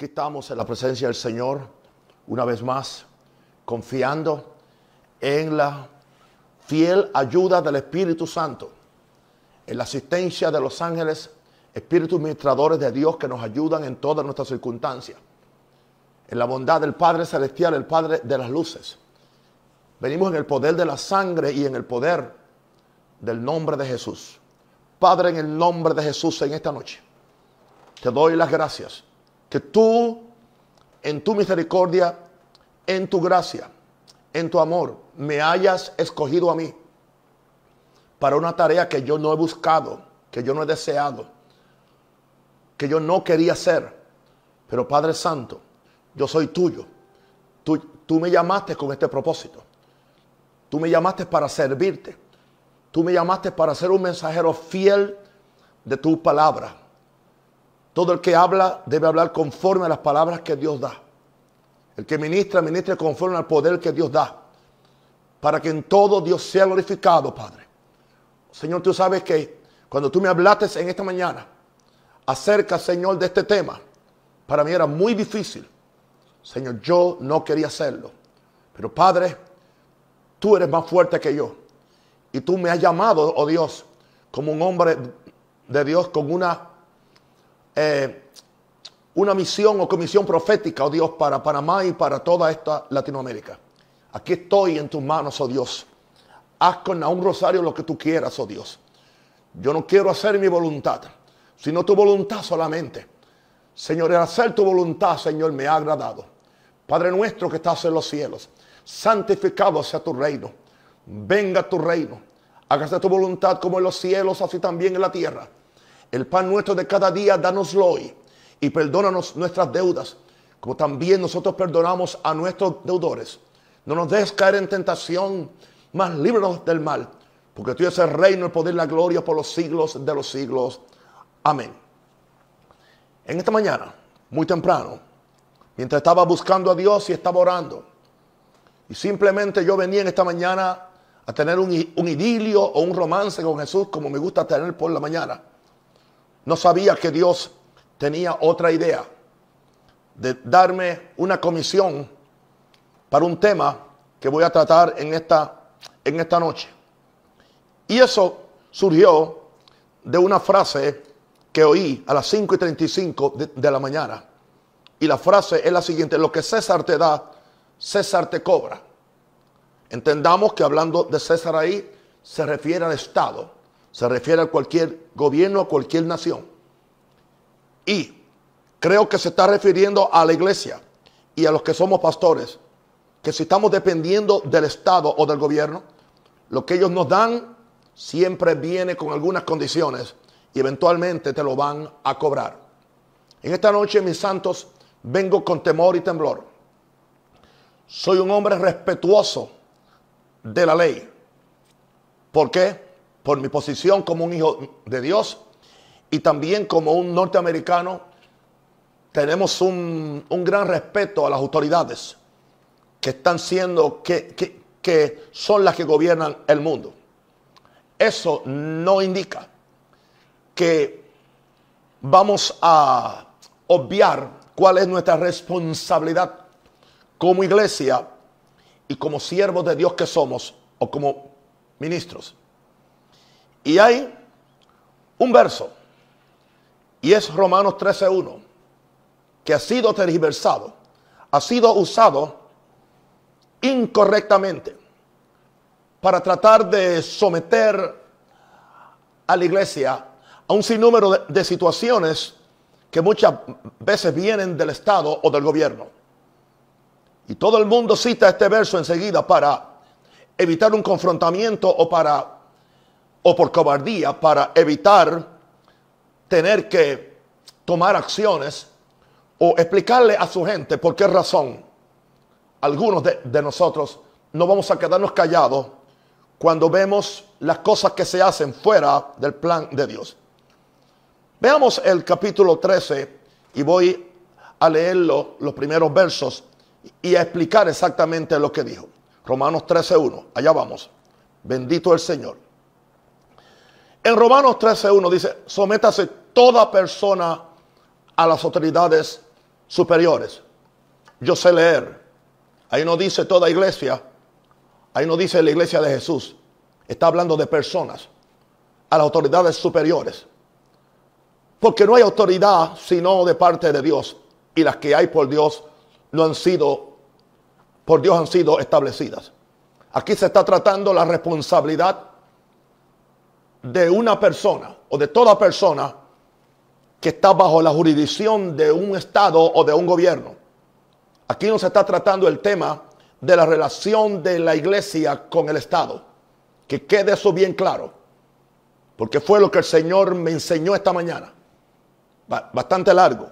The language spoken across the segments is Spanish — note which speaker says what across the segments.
Speaker 1: Aquí estamos en la presencia del Señor, una vez más, confiando en la fiel ayuda del Espíritu Santo, en la asistencia de los ángeles, espíritus ministradores de Dios que nos ayudan en todas nuestras circunstancias, en la bondad del Padre Celestial, el Padre de las luces. Venimos en el poder de la sangre y en el poder del nombre de Jesús. Padre, en el nombre de Jesús en esta noche, te doy las gracias que tú, en tu misericordia, en tu gracia, en tu amor, me hayas escogido a mí para una tarea que yo no he buscado, que yo no he deseado, que yo no quería hacer. Pero Padre Santo, yo soy tuyo. Tú, tú me llamaste con este propósito. Tú me llamaste para servirte. Tú me llamaste para ser un mensajero fiel de tu palabra. Todo el que habla debe hablar conforme a las palabras que Dios da. El que ministra, ministre conforme al poder que Dios da. Para que en todo Dios sea glorificado, Padre. Señor, tú sabes que cuando tú me hablaste en esta mañana acerca, Señor, de este tema, para mí era muy difícil. Señor, yo no quería hacerlo. Pero Padre, tú eres más fuerte que yo. Y tú me has llamado, oh Dios, como un hombre de Dios con una eh, una misión o comisión profética, oh Dios, para Panamá y para toda esta Latinoamérica. Aquí estoy en tus manos, oh Dios. Haz con un rosario lo que tú quieras, oh Dios. Yo no quiero hacer mi voluntad, sino tu voluntad solamente. Señor, el hacer tu voluntad, Señor, me ha agradado. Padre nuestro que estás en los cielos, santificado sea tu reino. Venga tu reino. Hágase tu voluntad como en los cielos, así también en la tierra. El pan nuestro de cada día, danoslo hoy. Y perdónanos nuestras deudas, como también nosotros perdonamos a nuestros deudores. No nos dejes caer en tentación, mas líbranos del mal. Porque tú eres el reino, el poder y la gloria por los siglos de los siglos. Amén. En esta mañana, muy temprano, mientras estaba buscando a Dios y estaba orando, y simplemente yo venía en esta mañana a tener un idilio o un romance con Jesús como me gusta tener por la mañana. No sabía que Dios tenía otra idea de darme una comisión para un tema que voy a tratar en esta, en esta noche. Y eso surgió de una frase que oí a las 5 y 35 de, de la mañana. Y la frase es la siguiente, lo que César te da, César te cobra. Entendamos que hablando de César ahí se refiere al Estado se refiere a cualquier gobierno, a cualquier nación. Y creo que se está refiriendo a la iglesia y a los que somos pastores, que si estamos dependiendo del Estado o del gobierno, lo que ellos nos dan siempre viene con algunas condiciones y eventualmente te lo van a cobrar. En esta noche, mis santos, vengo con temor y temblor. Soy un hombre respetuoso de la ley. ¿Por qué? Por mi posición como un hijo de Dios y también como un norteamericano, tenemos un, gran respeto a las autoridades que están siendo, que, que son las que gobiernan el mundo. Eso no indica que vamos a obviar cuál es nuestra responsabilidad como iglesia y como siervos de Dios que somos o como ministros. Y hay un verso, y es Romanos 13.1, que ha sido tergiversado, ha sido usado incorrectamente para tratar de someter a la iglesia a un sinnúmero de, de situaciones que muchas veces vienen del Estado o del gobierno. Y todo el mundo cita este verso enseguida para evitar un confrontamiento o para o por cobardía para evitar tener que tomar acciones o explicarle a su gente por qué razón algunos de, nosotros no vamos a quedarnos callados cuando vemos las cosas que se hacen fuera del plan de Dios. Veamos el capítulo 13 y voy a leer los primeros versos y a explicar exactamente lo que dijo. Romanos 13.1, allá vamos. Bendito el Señor. En Romanos 13.1 dice, sométase toda persona a las autoridades superiores. Yo sé leer. Ahí no dice toda iglesia. Ahí no dice la iglesia de Jesús. Está hablando de personas. A las autoridades superiores. Porque no hay autoridad sino de parte de Dios. Y las que hay por Dios no han sido, por Dios han sido establecidas. Aquí se está tratando la responsabilidad de una persona o de toda persona que está bajo la jurisdicción de un Estado o de un gobierno. Aquí no se está tratando el tema de la relación de la iglesia con el Estado. Que quede eso bien claro. Porque fue lo que el Señor me enseñó esta mañana. Bastante largo.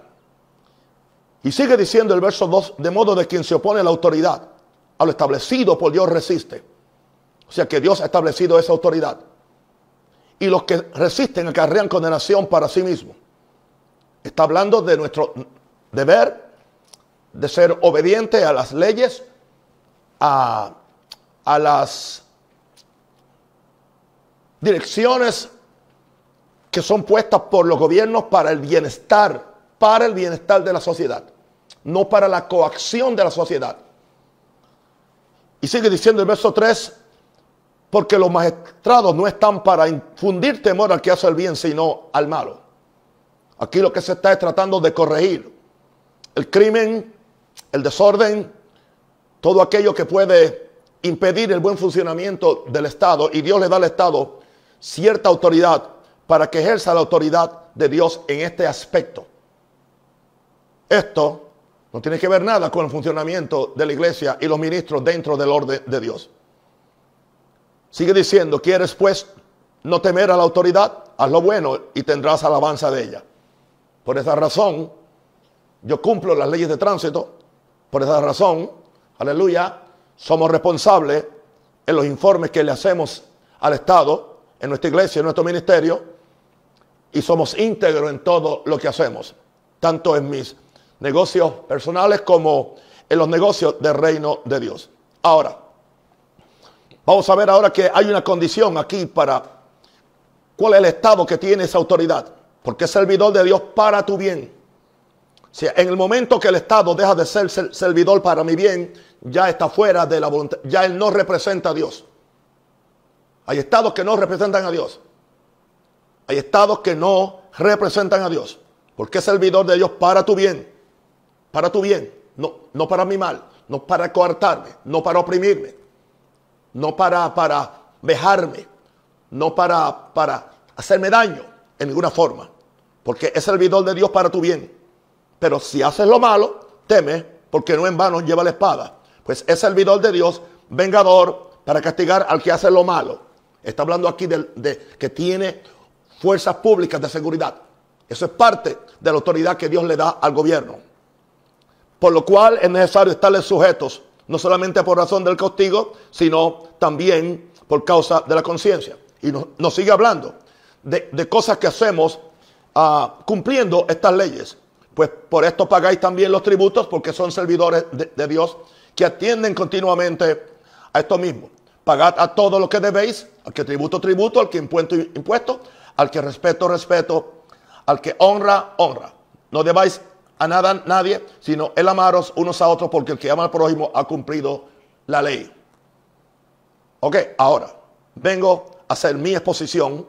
Speaker 1: Y sigue diciendo el verso 2, de modo de quien se opone a la autoridad, a lo establecido por Dios resiste. O sea que Dios ha establecido esa autoridad. Y los que resisten acarrean condenación para sí mismos. Está hablando de nuestro deber de ser obediente a las leyes, a, a las direcciones que son puestas por los gobiernos para el bienestar, para el bienestar de la sociedad, no para la coacción de la sociedad. Y sigue diciendo el verso 3, porque los magistrados no están para infundir temor al que hace el bien, sino al malo. Aquí lo que se está es tratando de corregir el crimen, el desorden, todo aquello que puede impedir el buen funcionamiento del Estado. Y Dios le da al Estado cierta autoridad para que ejerza la autoridad de Dios en este aspecto. Esto no tiene que ver nada con el funcionamiento de la iglesia y los ministros dentro del orden de Dios. Sigue diciendo, ¿quieres pues no temer a la autoridad? Haz lo bueno y tendrás alabanza de ella. Por esa razón, yo cumplo las leyes de tránsito. Por esa razón, aleluya, somos responsables en los informes que le hacemos al Estado, en nuestra iglesia, en nuestro ministerio, y somos íntegros en todo lo que hacemos, tanto en mis negocios personales como en los negocios del reino de Dios. Ahora, Vamos a ver ahora que hay una condición aquí para cuál es el estado que tiene esa autoridad. Porque es servidor de Dios para tu bien. Si en el momento que el Estado deja de ser servidor para mi bien, ya está fuera de la voluntad, ya él no representa a Dios. Hay estados que no representan a Dios. Hay estados que no representan a Dios. Porque es servidor de Dios para tu bien. Para tu bien. No, no para mi mal. No para coartarme. No para oprimirme no para, para vejarme, no para, para hacerme daño en ninguna forma, porque es servidor de Dios para tu bien. Pero si haces lo malo, teme, porque no en vano lleva la espada. Pues es servidor de Dios, vengador, para castigar al que hace lo malo. Está hablando aquí de, de que tiene fuerzas públicas de seguridad. Eso es parte de la autoridad que Dios le da al gobierno. Por lo cual es necesario estarle sujetos no solamente por razón del castigo, sino también por causa de la conciencia. Y nos, sigue hablando de, cosas que hacemos ah, cumpliendo estas leyes. Pues por esto pagáis también los tributos, porque son servidores de, Dios que atienden continuamente a esto mismo. Pagad a todo lo que debéis, al que tributo, tributo, al que impuesto, impuesto, al que respeto, respeto, al que honra, honra. No debáis a nada, nadie, sino el amaros unos a otros, porque el que ama al prójimo ha cumplido la ley. Ok, ahora vengo a hacer mi exposición,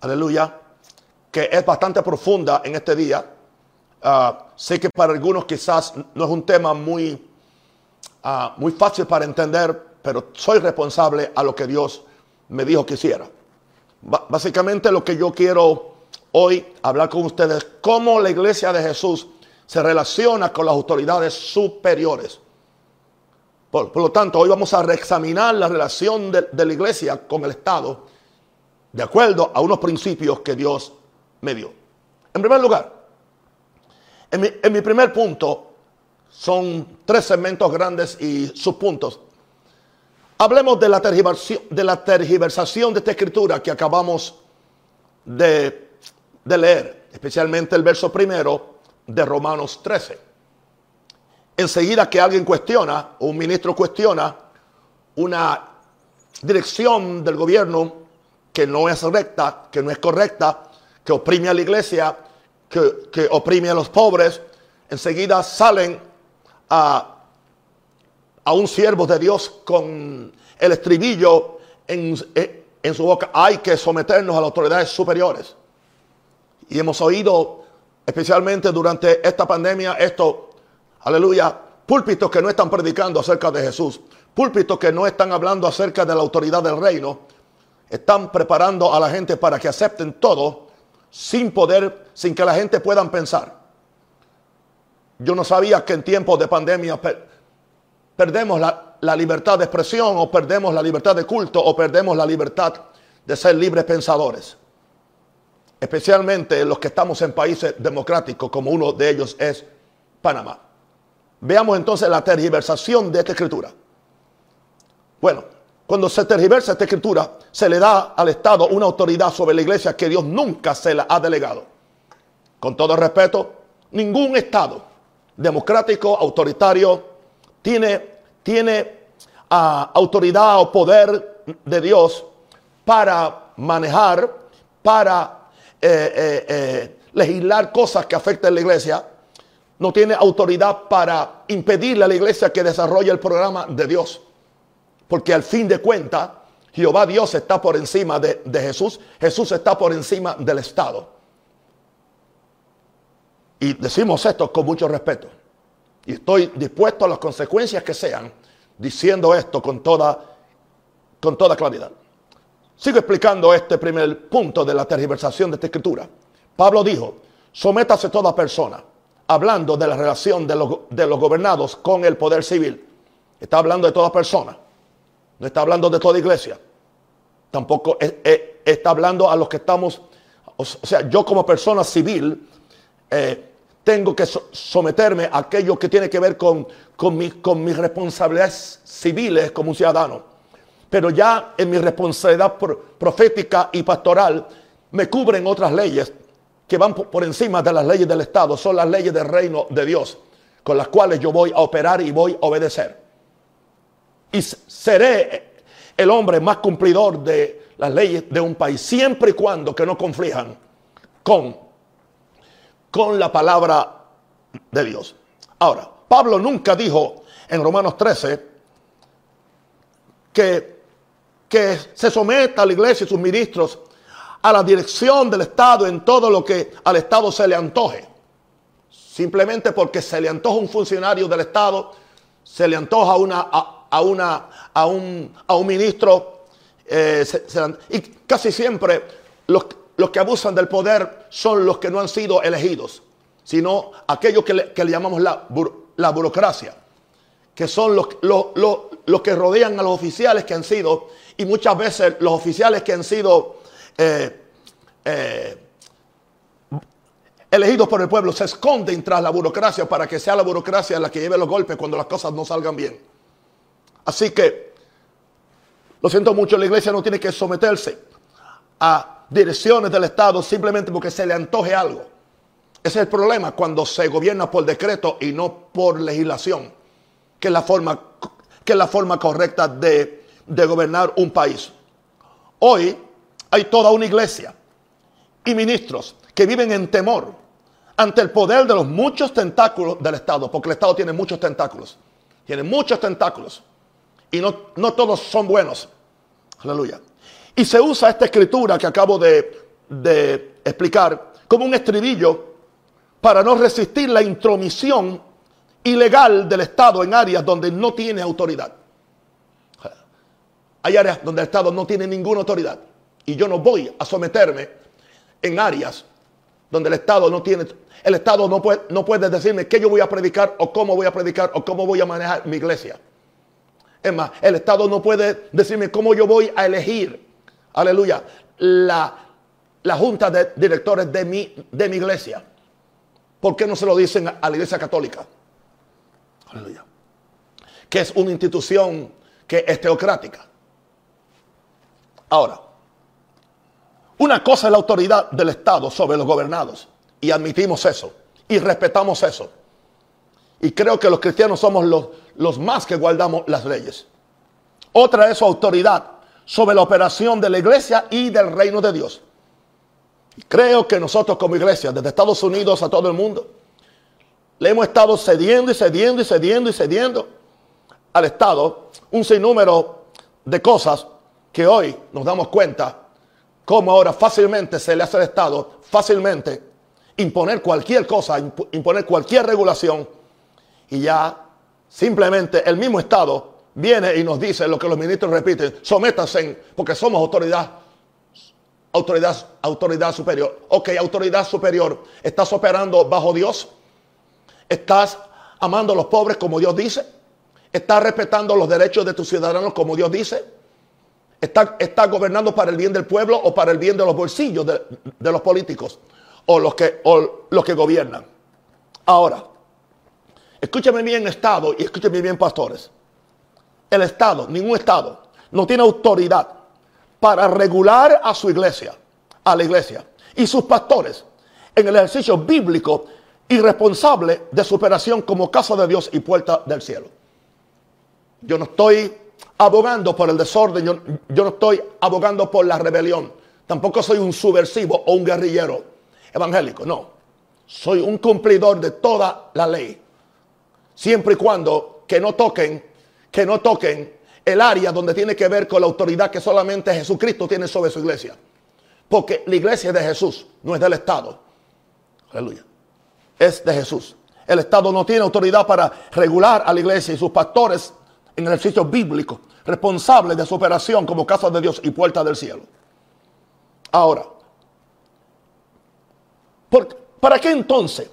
Speaker 1: aleluya, que es bastante profunda en este día. Ah, sé que para algunos quizás no es un tema muy, ah, muy fácil para entender, pero soy responsable a lo que Dios me dijo que hiciera. básicamente lo que yo quiero hoy hablar con ustedes cómo la iglesia de Jesús se relaciona con las autoridades superiores. Por, lo tanto, hoy vamos a reexaminar la relación de, la iglesia con el Estado de acuerdo a unos principios que Dios me dio. En primer lugar, en mi, primer punto, son tres segmentos grandes y subpuntos. Hablemos de la, tergiversación, de la tergiversación de esta escritura que acabamos de de leer, especialmente el verso primero de Romanos 13. Enseguida que alguien cuestiona, o un ministro cuestiona, una dirección del gobierno que no es recta, que no es correcta, que oprime a la iglesia, que, oprime a los pobres, enseguida salen a, a un siervo de Dios con el estribillo en, en su boca. Hay que someternos a las autoridades superiores. Y hemos oído, especialmente durante esta pandemia, esto, aleluya, púlpitos que no están predicando acerca de Jesús, púlpitos que no están hablando acerca de la autoridad del reino, están preparando a la gente para que acepten todo sin poder, sin que la gente puedan pensar. Yo no sabía que en tiempos de pandemia perdemos la, libertad de expresión o perdemos la libertad de culto o perdemos la libertad de ser libres pensadores. Especialmente los que estamos en países democráticos como uno de ellos es Panamá. Veamos entonces la tergiversación de esta escritura. Bueno, cuando se tergiversa esta escritura, se le da al Estado una autoridad sobre la iglesia que Dios nunca se la ha delegado. Con todo respeto, ningún Estado democrático, autoritario, tiene, tiene ah, autoridad o poder de Dios para manejar, para eh, eh, eh, legislar cosas que afecten a la iglesia no tiene autoridad para impedirle a la iglesia que desarrolle el programa de Dios. Porque al fin de cuentas, Jehová Dios está por encima de, de Jesús. Jesús está por encima del Estado. Y decimos esto con mucho respeto. Y estoy dispuesto a las consecuencias que sean diciendo esto con toda, con toda claridad. Sigo explicando este primer punto de la tergiversación de esta escritura. Pablo dijo, sométase toda persona hablando de la relación de los, gobernados con el poder civil. Está hablando de toda persona. No está hablando de toda iglesia. Tampoco está hablando a los que estamos, o sea, yo como persona civil eh, tengo que someterme a aquello que tiene que ver con, con, con mis responsabilidades civiles como un ciudadano. Pero ya en mi responsabilidad profética y pastoral me cubren otras leyes que van por encima de las leyes del Estado, son las leyes del reino de Dios, con las cuales yo voy a operar y voy a obedecer. Y seré el hombre más cumplidor de las leyes de un país, siempre y cuando que no conflijan con, con la palabra de Dios. Ahora, Pablo nunca dijo en Romanos 13 que, que se someta a la iglesia y sus ministros a la dirección del Estado en todo lo que al Estado se le antoje. Simplemente porque se le antoja un funcionario del Estado, se le antoja una, a, una, a, un, a un ministro. Eh, y casi siempre los, los, que abusan del poder son los que no han sido elegidos, sino aquellos que le, que le llamamos la, la, burocracia, que son los, los, los que rodean a los oficiales que han sido, y muchas veces los oficiales que han sido eh, eh, elegidos por el pueblo se esconden tras la burocracia para que sea la burocracia la que lleve los golpes cuando las cosas no salgan bien. Así que, lo siento mucho, la iglesia no tiene que someterse a direcciones del Estado simplemente porque se le antoje algo. Ese es el problema cuando se gobierna por decreto y no por legislación, que es la forma, que es la forma correcta de, de gobernar un país. Hoy hay toda una iglesia y ministros que viven en temor ante el poder de los muchos tentáculos del Estado, porque el Estado tiene muchos tentáculos, tiene muchos tentáculos y no, no todos son buenos. Aleluya. Y se usa esta escritura que acabo de, de explicar como un estribillo para no resistir la intromisión ilegal del Estado en áreas donde no tiene autoridad. Hay áreas donde el Estado no tiene ninguna autoridad y yo no voy a someterme en áreas donde el Estado no tiene, el Estado no puede, no puede decirme qué yo voy a predicar o cómo voy a predicar o cómo voy a manejar mi iglesia. Es más, el Estado no puede decirme cómo yo voy a elegir, aleluya, la, la junta de directores de mi, de mi iglesia. ¿Por qué no se lo dicen a la iglesia católica? Aleluya. Que es una institución que es teocrática. Ahora, una cosa es la autoridad del Estado sobre los gobernados. Y admitimos eso. Y respetamos eso. Y creo que los cristianos somos los, los más que guardamos las leyes. Otra es su autoridad sobre la operación de la iglesia y del reino de Dios. Creo que nosotros como iglesia, desde Estados Unidos a todo el mundo, le hemos estado cediendo y cediendo y cediendo y cediendo al Estado un sinnúmero de cosas que hoy nos damos cuenta cómo ahora fácilmente se le hace al Estado, fácilmente imponer cualquier cosa, imponer cualquier regulación y ya simplemente el mismo Estado viene y nos dice lo que los ministros repiten, sométanse porque somos autoridad, autoridad, autoridad superior. Ok, autoridad superior, ¿estás operando bajo Dios? ¿Estás amando a los pobres como Dios dice? ¿Estás respetando los derechos de tus ciudadanos como Dios dice? ¿Estás gobernando para el bien del pueblo o para el bien de los bolsillos de, los políticos o los, que, o los que gobiernan? Ahora, escúchame bien Estado y escúchame bien pastores. El Estado, ningún Estado, no tiene autoridad para regular a su iglesia, a la iglesia y sus pastores en el ejercicio bíblico y responsable de su operación como casa de Dios y puerta del cielo. Yo no estoy abogando por el desorden, yo, no estoy abogando por la rebelión. Tampoco soy un subversivo o un guerrillero evangélico, no. Soy un cumplidor de toda la ley. Siempre y cuando que no toquen, que no toquen el área donde tiene que ver con la autoridad que solamente Jesucristo tiene sobre su iglesia. Porque la iglesia es de Jesús, no es del Estado. Aleluya. Es de Jesús. El Estado no tiene autoridad para regular a la iglesia y sus pastores en el ejercicio bíblico, responsable de su operación como casa de Dios y puerta del cielo. Ahora, ¿para qué entonces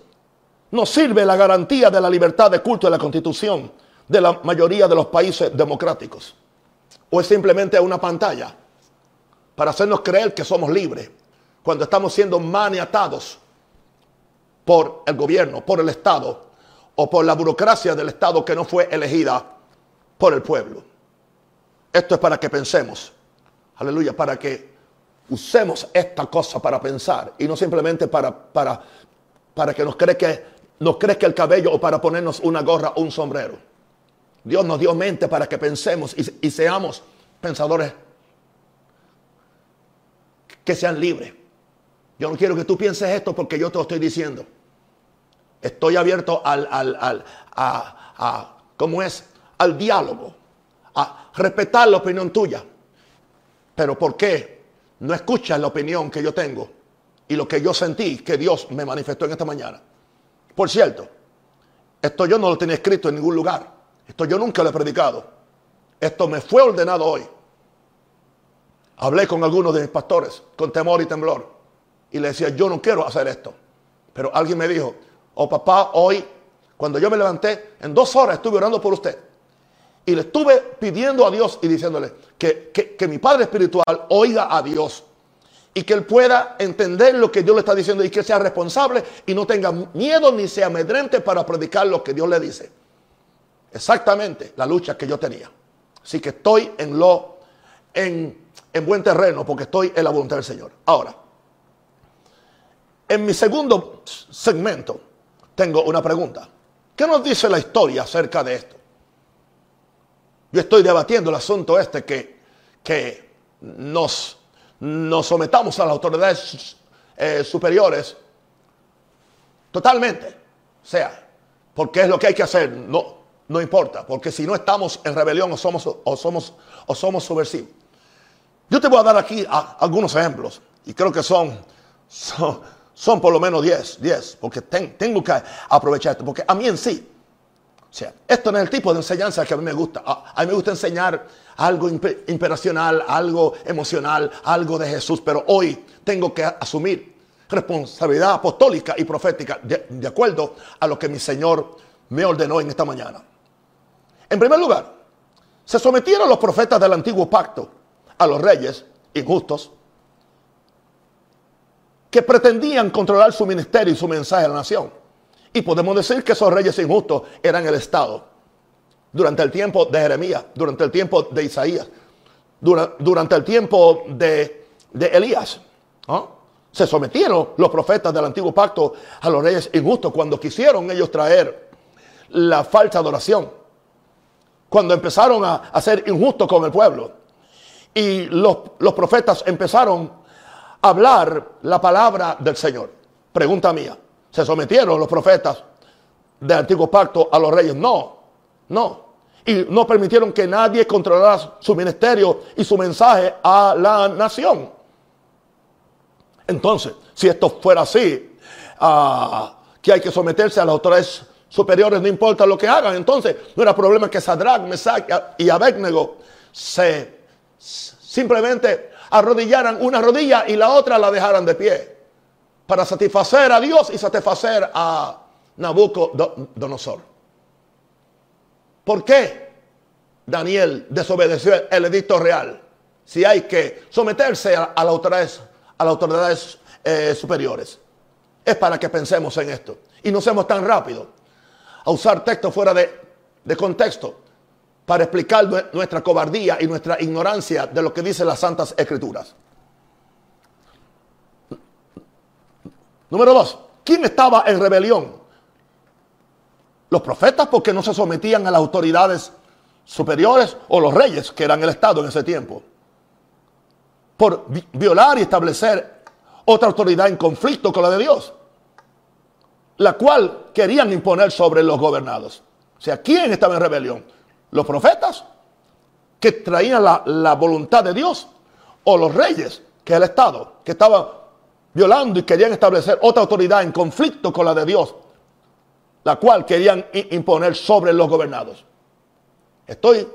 Speaker 1: nos sirve la garantía de la libertad de culto de la constitución de la mayoría de los países democráticos? ¿O es simplemente una pantalla para hacernos creer que somos libres cuando estamos siendo maniatados por el gobierno, por el Estado o por la burocracia del Estado que no fue elegida por el pueblo. Esto es para que pensemos, aleluya, para que usemos esta cosa para pensar y no simplemente para, para, para que nos que nos crezca el cabello o para ponernos una gorra o un sombrero. Dios nos dio mente para que pensemos y, y seamos pensadores que sean libres. Yo no quiero que tú pienses esto porque yo te lo estoy diciendo. Estoy abierto al, al, al a, a, ¿cómo es? Al diálogo, a respetar la opinión tuya. Pero ¿por qué no escuchas la opinión que yo tengo y lo que yo sentí que Dios me manifestó en esta mañana? Por cierto, esto yo no lo tenía escrito en ningún lugar. Esto yo nunca lo he predicado. Esto me fue ordenado hoy. Hablé con algunos de mis pastores con temor y temblor. Y le decía, yo no quiero hacer esto. Pero alguien me dijo, oh papá, hoy, cuando yo me levanté, en dos horas estuve orando por usted. Y le estuve pidiendo a Dios y diciéndole que, que, mi Padre Espiritual oiga a Dios y que él pueda entender lo que Dios le está diciendo y que sea responsable y no tenga miedo ni sea amedrente para predicar lo que Dios le dice. Exactamente la lucha que yo tenía. Así que estoy en lo en, en buen terreno porque estoy en la voluntad del Señor. Ahora, en mi segundo segmento tengo una pregunta. ¿Qué nos dice la historia acerca de esto? Yo estoy debatiendo el asunto este que, que nos, nos sometamos a las autoridades eh, superiores totalmente. O sea, porque es lo que hay que hacer, no, no importa, porque si no estamos en rebelión o somos, o somos, o somos subversivos. Yo te voy a dar aquí algunos ejemplos, y creo que son, son, son por lo menos 10, 10, porque tengo que aprovechar esto, porque a mí en sí, o sea, esto no es el tipo de enseñanza que a mí me gusta. A, mí me gusta enseñar algo imperacional, algo emocional, algo de Jesús, pero hoy tengo que asumir responsabilidad apostólica y profética de, de acuerdo a lo que mi Señor me ordenó en esta mañana. En primer lugar, se sometieron los profetas del antiguo pacto a los reyes injustos que pretendían controlar su ministerio y su mensaje a la nación. Y podemos decir que esos reyes injustos eran el Estado. Durante el tiempo de Jeremías, durante el tiempo de Isaías, durante el tiempo de, Elías. Se sometieron los profetas del antiguo pacto a los reyes injustos cuando quisieron ellos traer la falsa adoración. Cuando empezaron a, ser injustos con el pueblo. Y los, los profetas empezaron a hablar la palabra del Señor. Pregunta mía se sometieron los profetas del antiguo pacto a los reyes. No, no. Y no permitieron que nadie controlara su ministerio y su mensaje a la nación. Entonces, si esto fuera así, ah, que hay que someterse a las autoridades superiores, no importa lo que hagan, entonces no era problema que Sadrach, Mesach y Abednego se simplemente arrodillaran una rodilla y la otra la dejaran de pie para satisfacer a Dios y satisfacer a Nabucodonosor. ¿Por qué Daniel desobedeció el edicto real? Si hay que someterse a, las autoridades, eh, superiores. Es para que pensemos en esto y no seamos tan rápidos a usar texto fuera de, de contexto para explicar nuestra cobardía y nuestra ignorancia de lo que dicen las santas escrituras. Número dos, ¿quién estaba en rebelión? Los profetas porque no se sometían a las autoridades superiores o los reyes que eran el Estado en ese tiempo. Por violar y establecer otra autoridad en conflicto con la de Dios, la cual querían imponer sobre los gobernados. O sea, ¿quién estaba en rebelión? los profetas que traían la, voluntad de Dios o los reyes, que es el Estado, que estaba violando y querían establecer otra autoridad en conflicto con la de Dios, la cual querían imponer sobre los gobernados. Estoy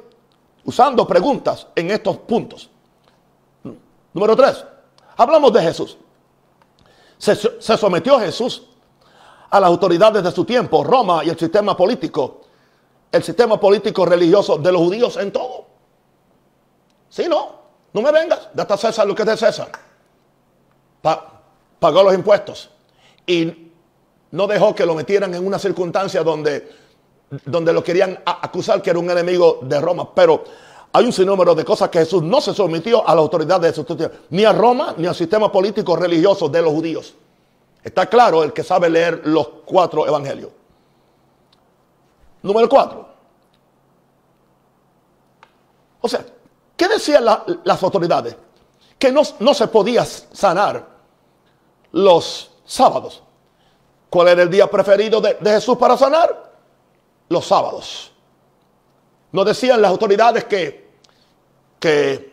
Speaker 1: usando preguntas en estos puntos. Número tres, hablamos de Jesús. Se, sometió Jesús a las autoridades de su tiempo, Roma y el sistema político el sistema político religioso de los judíos en todo. Si no, no me vengas, date a César lo que es de César. Pagó los impuestos y no dejó que lo metieran en una circunstancia donde, donde lo querían acusar que era un enemigo de Roma. Pero hay un sinnúmero de cosas que Jesús no se sometió a la autoridad de su ni a Roma, ni al sistema político religioso de los judíos. Está claro el que sabe leer los cuatro evangelios. Número cuatro. O sea, ¿qué decían las autoridades? Que no, se podía sanar los sábados. ¿Cuál era el día preferido de, Jesús para sanar? Los sábados. No decían las autoridades que, que,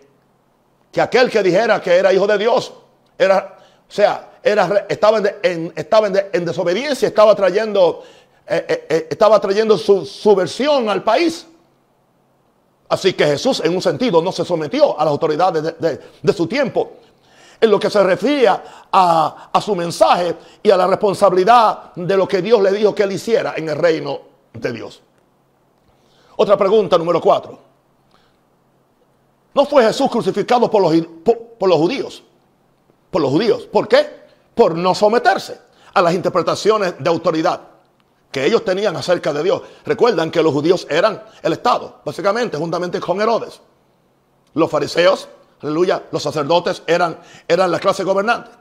Speaker 1: que aquel que dijera que era hijo de Dios era, o sea, era, estaba, en, en, desobediencia, estaba trayendo eh, eh, eh, estaba trayendo su subversión al país. Así que Jesús en un sentido no se sometió a las autoridades de, su tiempo. En lo que se refiere a, a, su mensaje y a la responsabilidad de lo que Dios le dijo que él hiciera en el reino de Dios. Otra pregunta número cuatro. ¿No fue Jesús crucificado por los, por los judíos? Por los judíos. ¿Por qué? Por no someterse a las interpretaciones de autoridad que ellos tenían acerca de Dios. Recuerdan que los judíos eran el Estado, básicamente, juntamente con Herodes. Los fariseos, aleluya, los sacerdotes eran, eran la clase gobernante.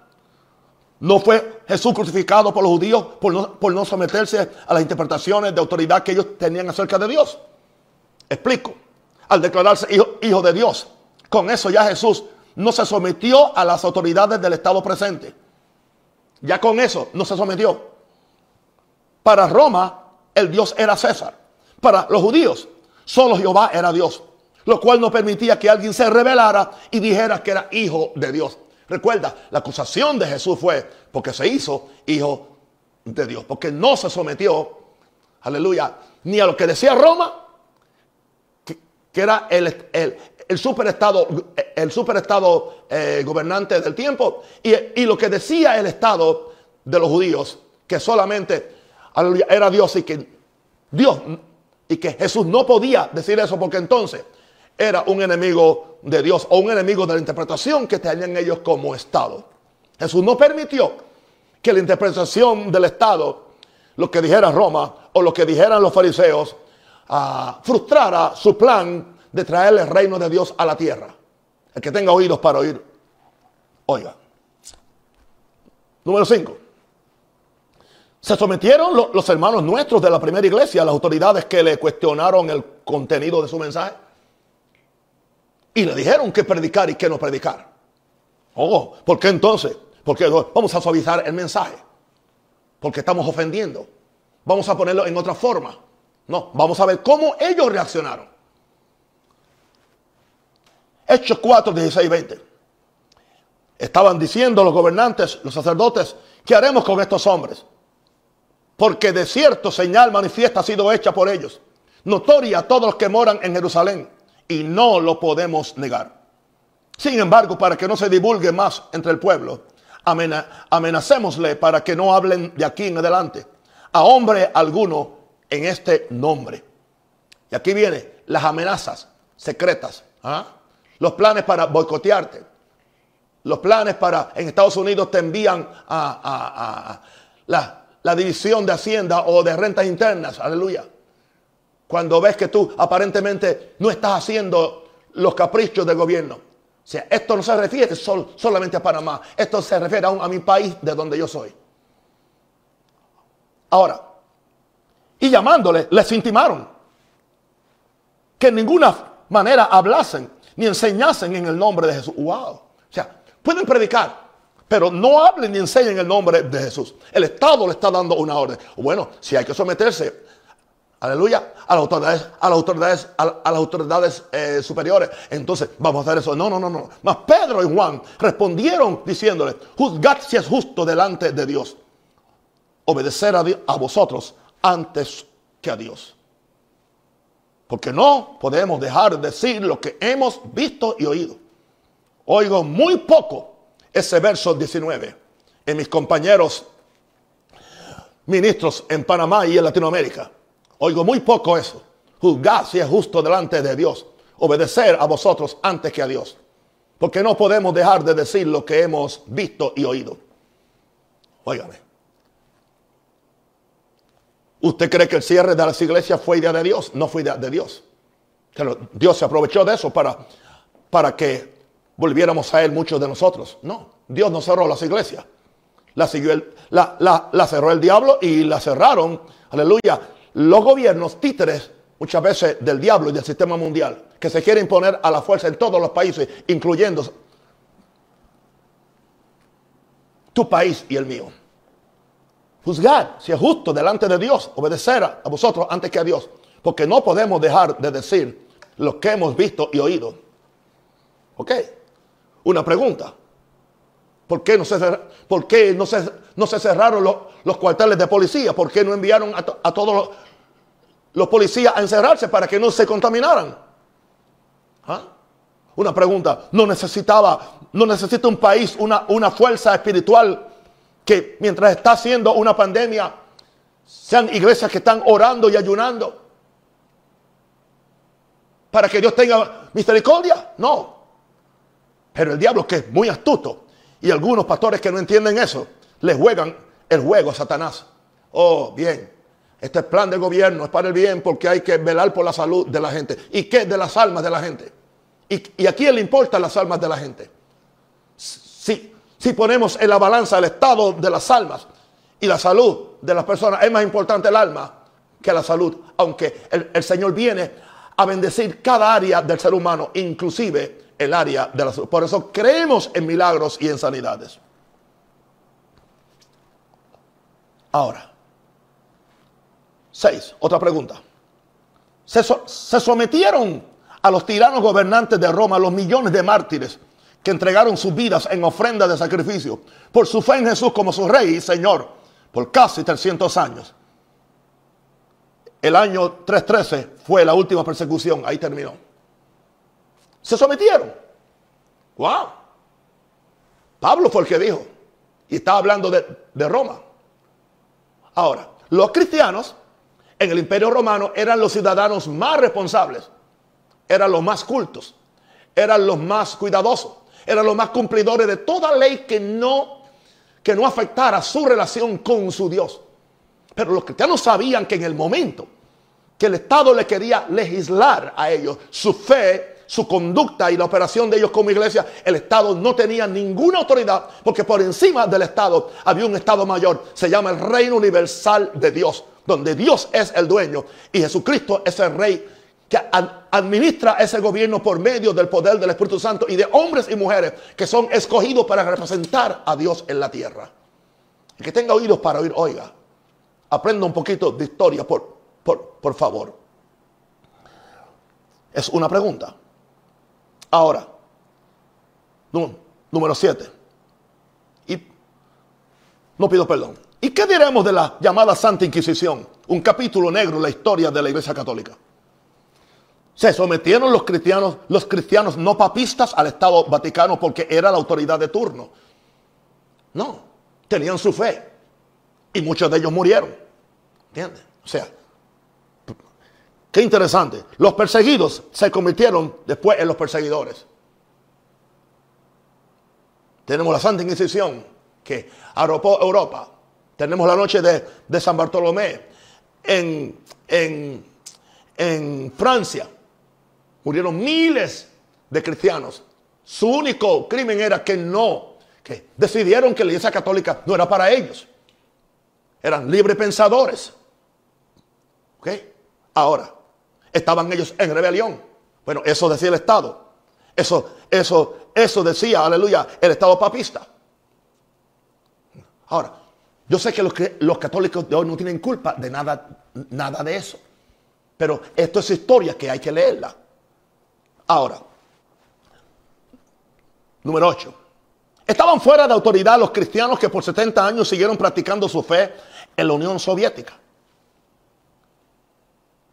Speaker 1: No fue Jesús crucificado por los judíos por no, por no someterse a las interpretaciones de autoridad que ellos tenían acerca de Dios. Explico. Al declararse hijo, hijo de Dios, con eso ya Jesús no se sometió a las autoridades del Estado presente. Ya con eso no se sometió. Para Roma, el Dios era César. Para los judíos, solo Jehová era Dios. Lo cual no permitía que alguien se rebelara y dijera que era hijo de Dios. Recuerda, la acusación de Jesús fue porque se hizo hijo de Dios. Porque no se sometió, aleluya, ni a lo que decía Roma, que, era el, el, superestado, el superestado eh, gobernante del tiempo, y, y lo que decía el estado de los judíos, que solamente era Dios y que Dios y que Jesús no podía decir eso porque entonces era un enemigo de Dios o un enemigo de la interpretación que tenían ellos como Estado. Jesús no permitió que la interpretación del Estado, lo que dijera Roma o lo que dijeran los fariseos, ah, frustrara su plan de traer el reino de Dios a la tierra. El que tenga oídos para oír, oiga. Número 5. Se sometieron los hermanos nuestros de la primera iglesia a las autoridades que le cuestionaron el contenido de su mensaje. Y le dijeron qué predicar y qué no predicar. Oh, ¿por qué entonces? Porque vamos a suavizar el mensaje. Porque estamos ofendiendo. Vamos a ponerlo en otra forma. No, vamos a ver cómo ellos reaccionaron. Hechos 4, 16 20. Estaban diciendo los gobernantes, los sacerdotes, ¿qué haremos con estos hombres? Porque de cierto señal manifiesta ha sido hecha por ellos, notoria a todos los que moran en Jerusalén, y no lo podemos negar. Sin embargo, para que no se divulgue más entre el pueblo, amenacémosle para que no hablen de aquí en adelante a hombre alguno en este nombre. Y aquí vienen las amenazas secretas, ¿ah? los planes para boicotearte, los planes para, en Estados Unidos te envían a, la, la división de Hacienda o de rentas internas, aleluya. Cuando ves que tú aparentemente no estás haciendo los caprichos del gobierno. O sea, esto no se refiere solamente a Panamá, esto se refiere a, a mi país de donde yo soy. Ahora, y llamándole, les intimaron que en ninguna manera hablasen ni enseñasen en el nombre de Jesús. Wow. O sea, pueden predicar, pero no hablen ni enseñen en el nombre de Jesús. El Estado le está dando una orden. Bueno, si hay que someterse, aleluya, a las autoridades, a las autoridades, a, las autoridades eh, superiores, entonces vamos a hacer eso. No, no, no, no. Mas Pedro y Juan respondieron diciéndole, juzgad si es justo delante de Dios obedecer a, a vosotros antes que a Dios. Porque no podemos dejar de decir lo que hemos visto y oído. Oigo muy poco ese verso 19 en mis compañeros ministros en Panamá y en Latinoamérica. Oigo muy poco eso. Juzgar si es justo delante de Dios. Obedecer a vosotros antes que a Dios. Porque no podemos dejar de decir lo que hemos visto y oído. Óigame. ¿Usted cree que el cierre de las iglesias fue idea de Dios? No fue idea de Dios. Dios se aprovechó de eso para, para que volviéramos a Él muchos de nosotros. No, Dios no cerró las iglesias. La, la, cerró el diablo y la cerraron, aleluya, los gobiernos títeres muchas veces del diablo y del sistema mundial, que se quiere imponer a la fuerza en todos los países, incluyendo tu país y el mío. Juzgar si es justo delante de Dios, obedecer a vosotros antes que a Dios. Porque no podemos dejar de decir lo que hemos visto y oído. ¿Ok? Una pregunta. ¿Por qué no se, por qué no se, no se cerraron los, cuarteles de policía? ¿Por qué no enviaron a, todos los, policías a encerrarse para que no se contaminaran? ¿Ah? Una pregunta. ¿No necesitaba, no necesita un país una, una fuerza espiritual que mientras está haciendo una pandemia, sean iglesias que están orando y ayunando para que Dios tenga misericordia. No. Pero el diablo que es muy astuto y algunos pastores que no entienden eso, le juegan el juego a Satanás. Oh, bien. Este plan de gobierno es para el bien porque hay que velar por la salud de la gente. ¿Y qué? De las almas de la gente. ¿Y, y a quién le importan las almas de la gente? Sí, si ponemos en la balanza el estado de las almas y la salud de las personas, es más importante el alma que la salud, aunque el, Señor viene a bendecir cada área del ser humano, inclusive el área de la. Por eso creemos en milagros y en sanidades. Ahora, seis, otra pregunta. Se, se, sometieron a los tiranos gobernantes de Roma, los millones de mártires que entregaron sus vidas en ofrenda de sacrificio por su fe en Jesús como su rey y señor por casi 300 años. El año 313 fue la última persecución, ahí terminó. Se sometieron. ¡Wow! Pablo fue el que dijo, y estaba hablando de, de Roma. Ahora, los cristianos en el imperio romano eran los ciudadanos más responsables, eran los más cultos, eran los más cuidadosos, eran los más cumplidores de toda ley que no, que no afectara su relación con su Dios. Pero los cristianos sabían que en el momento que el Estado le quería legislar a ellos su fe, su conducta y la operación de ellos como iglesia, el Estado no tenía ninguna autoridad porque por encima del Estado había un Estado mayor, se llama el reino universal de Dios, donde Dios es el dueño y Jesucristo es el rey que administra ese gobierno por medio del poder del Espíritu Santo y de hombres y mujeres que son escogidos para representar a Dios en la tierra. El que tenga oídos para oír, oiga. aprenda un poquito de historia, por, por, por favor. Es una pregunta. Ahora, número 7. Y no pido perdón. ¿Y qué diremos de la llamada Santa Inquisición? Un capítulo negro en la historia de la Iglesia Católica. Se sometieron los cristianos, los cristianos no papistas al Estado Vaticano porque era la autoridad de turno. No, tenían su fe. Y muchos de ellos murieron. ¿Entiendes? O sea, qué interesante. Los perseguidos se convirtieron después en los perseguidores. Tenemos la Santa Inquisición que arropó Europa. Tenemos la noche de, San Bartolomé en, en, en Francia. Murieron miles de cristianos. Su único crimen era que no, que decidieron que la iglesia católica no era para ellos. Eran libre pensadores. ¿Ok? Ahora, estaban ellos en rebelión. Bueno, eso decía el Estado. Eso, eso, eso decía, aleluya, el Estado papista. Ahora, yo sé que los, los, católicos de hoy no tienen culpa de nada, nada de eso. Pero esto es historia que hay que leerla. Ahora, número 8. Estaban fuera de autoridad los cristianos que por 70 años siguieron practicando su fe en la Unión Soviética.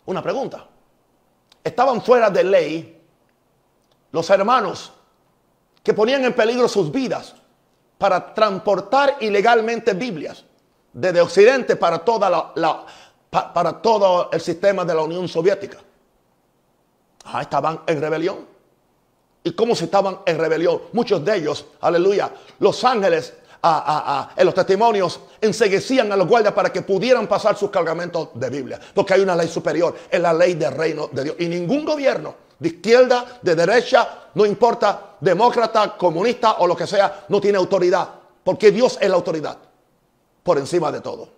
Speaker 1: Una pregunta. Estaban fuera de ley los hermanos que ponían en peligro sus vidas para transportar ilegalmente Biblias desde Occidente para, toda la, para todo el sistema de la Unión Soviética. Ah, estaban en rebelión. ¿Y cómo se estaban en rebelión? Muchos de ellos, aleluya, los ángeles en los testimonios enseguecían a los guardias para que pudieran pasar sus cargamentos de Biblia. Porque hay una ley superior, es la ley del reino de Dios. Y ningún gobierno de izquierda, de derecha, no importa, demócrata, comunista o lo que sea, no tiene autoridad. Porque Dios es la autoridad por encima de todo.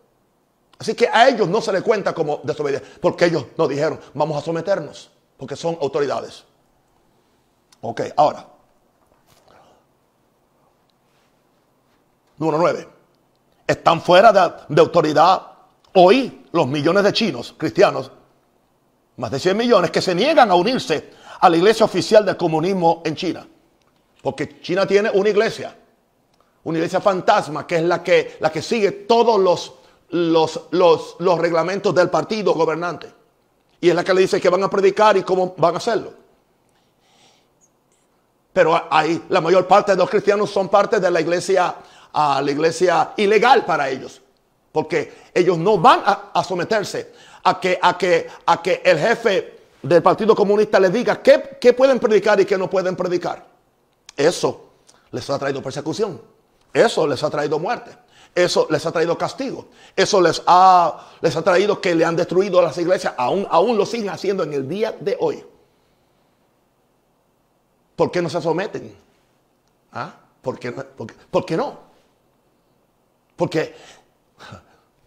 Speaker 1: Así que a ellos no se les cuenta como desobediencia, porque ellos no dijeron, vamos a someternos porque son autoridades. Ok, ahora. Número 9. Están fuera de, autoridad hoy los millones de chinos cristianos, más de 100 millones, que se niegan a unirse a la iglesia oficial del comunismo en China. Porque China tiene una iglesia, una iglesia fantasma, que es la que, la que sigue todos los, los, los, los reglamentos del partido gobernante. Y es la que le dice que van a predicar y cómo van a hacerlo. Pero ahí la mayor parte de los cristianos son parte de la iglesia, a la iglesia ilegal para ellos. Porque ellos no van a, someterse a que, a, que, a que el jefe del Partido Comunista les diga qué, qué pueden predicar y qué no pueden predicar. Eso les ha traído persecución. Eso les ha traído muerte. Eso les ha traído castigo. Eso les ha, les ha traído que le han destruido las iglesias. Aún, aún lo siguen haciendo en el día de hoy. ¿Por qué no se someten? ¿Ah? ¿Por qué, por qué no? Porque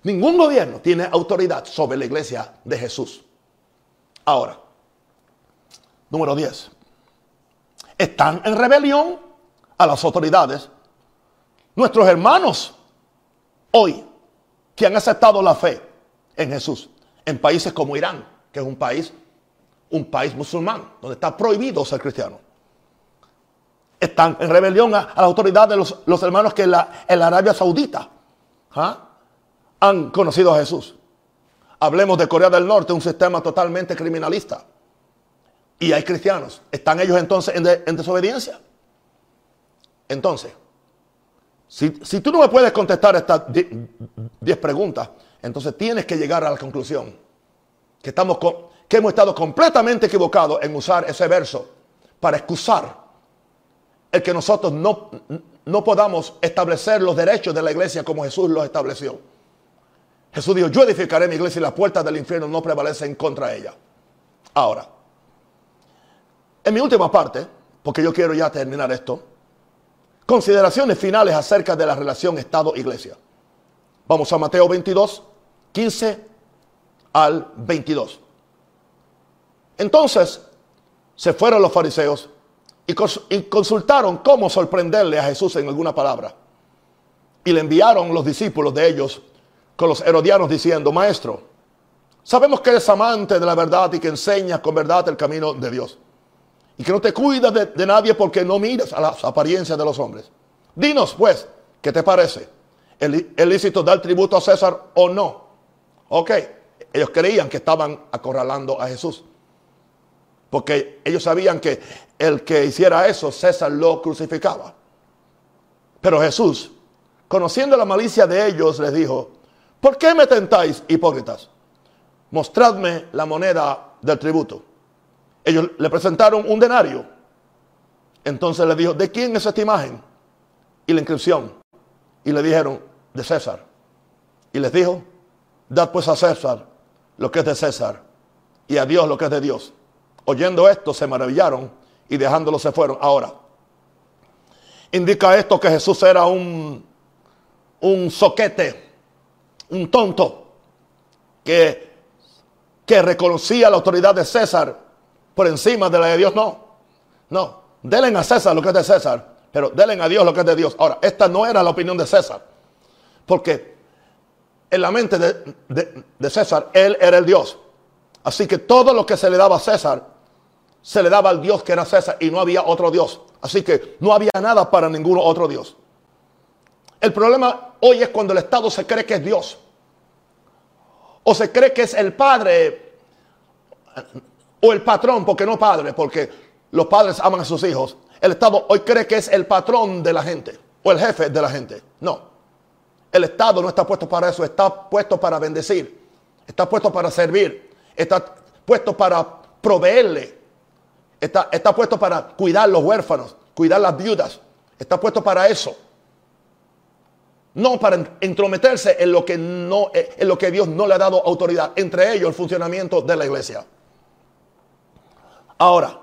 Speaker 1: ningún gobierno tiene autoridad sobre la iglesia de Jesús. Ahora, número 10. Están en rebelión a las autoridades. Nuestros hermanos hoy que han aceptado la fe en Jesús en países como Irán, que es un país, un país musulmán, donde está prohibido ser cristiano. Están en rebelión a, la autoridad de los, hermanos que en la, Arabia Saudita ¿ah? han conocido a Jesús. Hablemos de Corea del Norte, un sistema totalmente criminalista. Y hay cristianos. ¿Están ellos entonces en, en desobediencia? Entonces, si, tú no me puedes contestar estas 10 preguntas, entonces tienes que llegar a la conclusión que, estamos que hemos estado completamente equivocados en usar ese verso para excusar el que nosotros no, no podamos establecer los derechos de la iglesia como Jesús los estableció. Jesús dijo, yo edificaré mi iglesia y las puertas del infierno no prevalecen contra ella. Ahora, en mi última parte, porque yo quiero ya terminar esto, Consideraciones finales acerca de la relación Estado-Iglesia. Vamos a Mateo 22, 15 al 22. Entonces se fueron los fariseos y consultaron cómo sorprenderle a Jesús en alguna palabra. Y le enviaron los discípulos de ellos con los herodianos diciendo, maestro, sabemos que eres amante de la verdad y que enseñas con verdad el camino de Dios. Y que no te cuidas de, nadie porque no miras a las apariencias de los hombres. Dinos, pues, ¿qué te parece? ¿Es lícito dar tributo a César o no? Ok, ellos creían que estaban acorralando a Jesús. Porque ellos sabían que el que hiciera eso, César lo crucificaba. Pero Jesús, conociendo la malicia de ellos, les dijo, ¿por qué me tentáis, hipócritas? Mostradme la moneda del tributo. Ellos le presentaron un denario. Entonces le dijo, ¿de quién es esta imagen? Y la inscripción. Y le dijeron, de César. Y les dijo, dad pues a César lo que es de César y a Dios lo que es de Dios. Oyendo esto se maravillaron y dejándolo se fueron. Ahora, indica esto que Jesús era un, un soquete, un tonto, que, que reconocía la autoridad de César por encima de la de Dios. No, no, denle a César lo que es de César, pero denle a Dios lo que es de Dios. Ahora, esta no era la opinión de César, porque en la mente de, César, él era el Dios. Así que todo lo que se le daba a César, se le daba al Dios que era César y no había otro Dios. Así que no había nada para ninguno otro Dios. El problema hoy es cuando el Estado se cree que es Dios. O se cree que es el padre o el patrón, porque no padre, porque los padres aman a sus hijos. El Estado hoy cree que es el patrón de la gente o el jefe de la gente. No. El Estado no está puesto para eso, está puesto para bendecir, está puesto para servir, está puesto para proveerle, está, está puesto para cuidar los huérfanos, cuidar las viudas, está puesto para eso. No para entrometerse en lo que no en lo que Dios no le ha dado autoridad, entre ellos el funcionamiento de la iglesia. Ahora,